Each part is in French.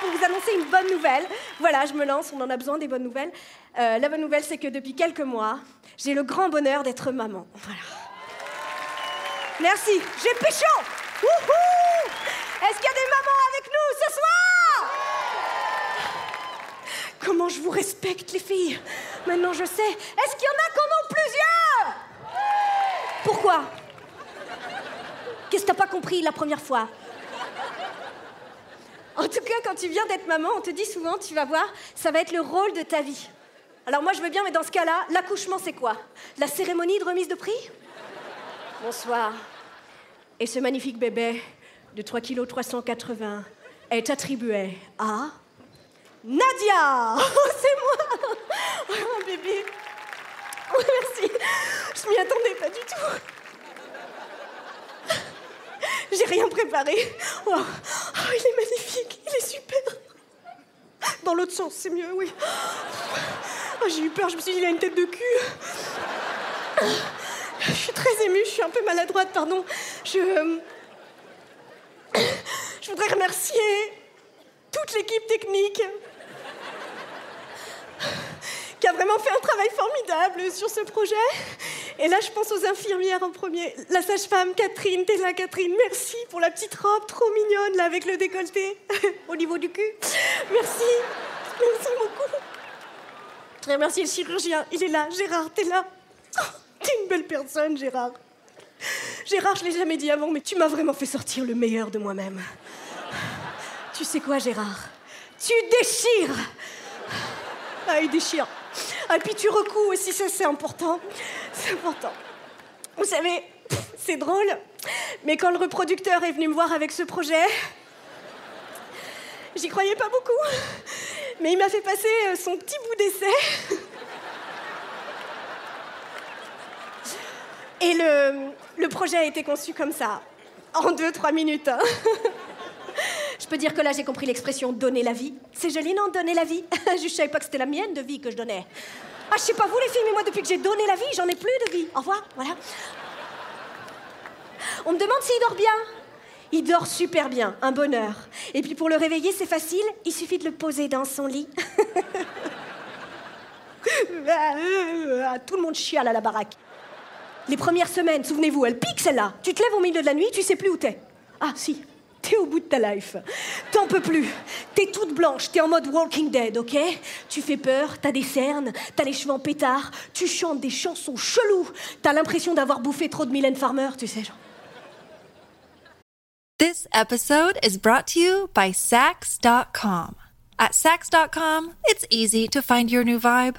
Pour vous annoncer une bonne nouvelle. Voilà, je me lance, on en a besoin des bonnes nouvelles. Euh, la bonne nouvelle, c'est que depuis quelques mois, j'ai le grand bonheur d'être maman. Voilà. Merci, j'ai pécho Wouhou Est-ce qu'il y a des mamans avec nous ce soir? Comment je vous respecte, les filles? Maintenant, je sais. Est-ce qu'il y en a qui en ont plusieurs? Pourquoi? Qu'est-ce que t'as pas compris la première fois? En tout cas, quand tu viens d'être maman, on te dit souvent, tu vas voir, ça va être le rôle de ta vie. Alors moi, je veux bien, mais dans ce cas-là, l'accouchement, c'est quoi? La cérémonie de remise de prix? Bonsoir. Et ce magnifique bébé de 3 kg 380 est attribué à Nadia. Oh, c'est moi. Oh, bébé. Oh, merci. Je m'y attendais pas du tout. J'ai rien préparé. Oh, oh, il est magnifique, il est super. Dans l'autre sens, c'est mieux, oui. Oh, j'ai eu peur, je me suis dit, il a une tête de cul. Je suis très émue, je suis un peu maladroite, pardon. Je. Je voudrais remercier toute l'équipe technique qui a vraiment fait un travail formidable sur ce projet. Et là, je pense aux infirmières en premier. La sage-femme Catherine, t'es là, Catherine. Merci pour la petite robe trop mignonne, là, avec le décolleté au niveau du cul. Merci. Merci beaucoup. Je remercier le chirurgien. Il est là. Gérard, t'es là. Oh, t'es une belle personne, Gérard. Gérard, je l'ai jamais dit avant, mais tu m'as vraiment fait sortir le meilleur de moi-même. Tu sais quoi, Gérard? Tu déchires Ah, il déchire. Ah, et puis tu recoues aussi, ça c'est important. Important. Vous savez, c'est drôle, mais quand le reproducteur est venu me voir avec ce projet, j'y croyais pas beaucoup. Mais il m'a fait passer euh, son petit bout d'essai. Et le, projet a été conçu comme ça, en deux, trois minutes. hein. Je peux dire que là, j'ai compris l'expression donner la vie. C'est joli, non, donner la vie Je savais pas que c'était la mienne de vie que je donnais. Ah, je sais pas vous, les filles, mais moi, depuis que j'ai donné la vie, j'en ai plus de vie. Au revoir, voilà. On me demande s'il dort bien. Il dort super bien, un bonheur. Et puis pour le réveiller, c'est facile, il suffit de le poser dans son lit. Tout le monde chiale à la baraque. Les premières semaines, souvenez-vous, elle pique celle-là. Tu te lèves au milieu de la nuit, tu sais plus où t'es. Ah si, t'es au bout de ta life. T'en peux plus. T'es toute blanche, t'es en mode Walking Dead, ok? Tu fais peur, t'as des cernes, t'as les cheveux en pétard, tu chantes des chansons cheloues, t'as l'impression d'avoir bouffé trop de Mylène Farmer, tu sais. This episode is brought to you by Sax.com. At Sax.com, it's easy to find your new vibe.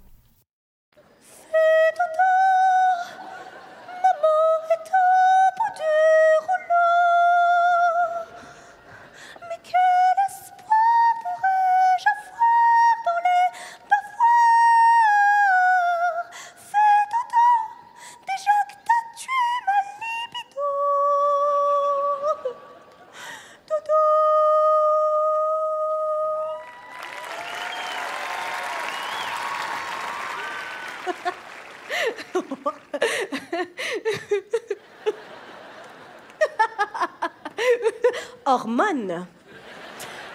Hormone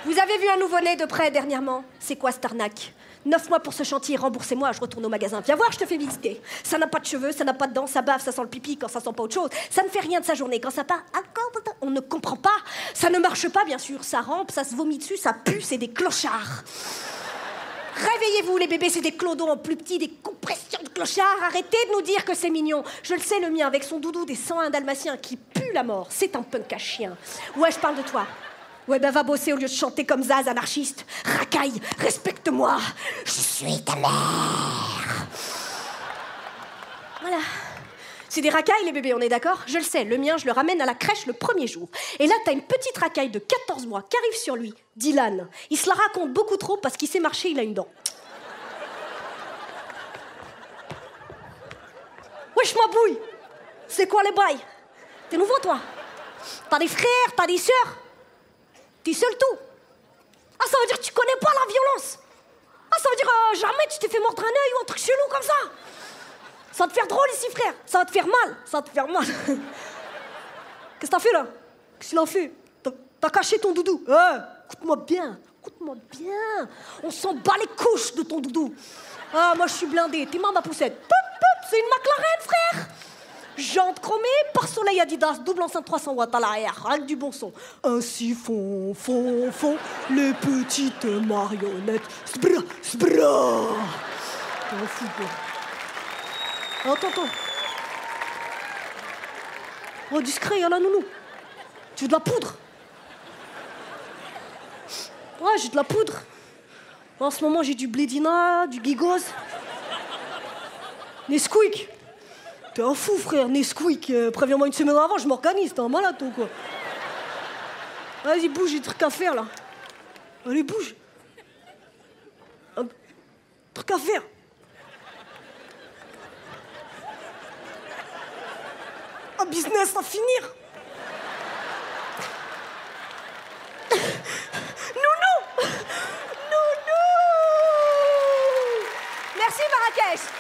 Vous avez vu un nouveau-né de près dernièrement? C'est quoi cette arnaque? Neuf mois pour ce chantier, remboursez-moi, je retourne au magasin. Viens voir, je te fais visiter. Ça n'a pas de cheveux, ça n'a pas de dents, ça bave, ça sent le pipi quand ça sent pas autre chose. Ça ne fait rien de sa journée. Quand ça part, ah, on ne comprend pas. Ça ne marche pas, bien sûr. Ça rampe, ça se vomit dessus, ça pue, c'est des clochards. Réveillez-vous, les bébés, c'est des clodos en plus petits, des compressions de clochards. Arrêtez de nous dire que c'est mignon. Je le sais, le mien, avec son doudou des 101 dalmatiens qui pue la mort. C'est un punk à chien. Ouais, je parle de toi. Ouais, ben va bosser au lieu de chanter comme Zaz, anarchiste. Racaille, respecte-moi. Je suis ta mère. Voilà. C'est des racailles, les bébés, on est d'accord? Je le sais, le mien, je le ramène à la crèche le premier jour. Et là, t'as une petite racaille de 14 mois qui arrive sur lui, Dylan. Il se la raconte beaucoup trop parce qu'il sait marcher, il a une dent. Wesh, ma bouille C'est quoi les bails? T'es nouveau, toi? T'as des frères, t'as des sœurs? T'es seul tout? Ah, ça veut dire que tu connais pas la violence? Ah, ça veut dire euh, jamais tu t'es fait mordre un œil ou un truc chelou comme ça? Ça va te faire drôle ici, frère. Ça va te faire mal. Ça va te faire mal. Qu'est-ce que t'as fait là? Qu'est-ce qu'il a fait? T'as caché ton doudou. Eh, écoute-moi bien. Écoute-moi bien. On s'en bat les couches de ton doudou. Ah, moi je suis blindé. T'es ma poussette. C'est une McLaren, frère. Jante chromée, par soleil Adidas, double enceinte 300 watts à l'arrière, avec du bon son. Ainsi font, font, font les petites marionnettes. Sbra, sbra. Attends, attends. Oh, discret, y'a la nounou. Tu veux de la poudre? Ouais, j'ai de la poudre. En ce moment, j'ai du Blédina, du Gigos. Nesquik. T'es un fou, frère, Nesquik. Euh, préviens-moi une semaine avant, je m'organise. T'es un malade, toi, quoi? Vas-y, bouge, j'ai des trucs à faire, là. Allez, bouge. Un truc à faire. Un business à finir. Nounou Nounou Merci, Marrakech